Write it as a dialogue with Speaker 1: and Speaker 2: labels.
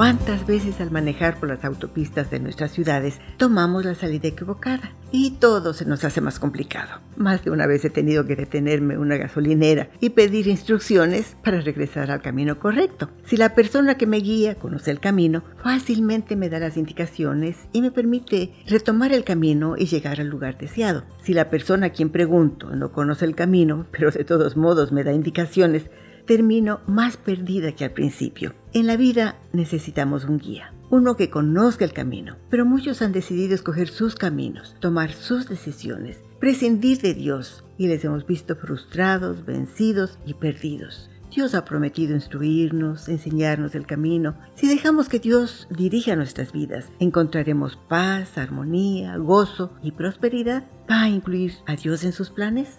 Speaker 1: ¿Cuántas veces al manejar por las autopistas de nuestras ciudades tomamos la salida equivocada? Y todo se nos hace más complicado. Más de una vez he tenido que detenerme en una gasolinera y pedir instrucciones para regresar al camino correcto. Si la persona que me guía conoce el camino, fácilmente me da las indicaciones y me permite retomar el camino y llegar al lugar deseado. Si la persona a quien pregunto no conoce el camino, pero de todos modos me da indicaciones, termino más perdida que al principio. En la vida necesitamos un guía, uno que conozca el camino, pero muchos han decidido escoger sus caminos, tomar sus decisiones, prescindir de Dios y les hemos visto frustrados, vencidos y perdidos. Dios ha prometido instruirnos, enseñarnos el camino. Si dejamos que Dios dirija nuestras vidas, encontraremos paz, armonía, gozo y prosperidad. ¿Va a incluir a Dios en sus planes?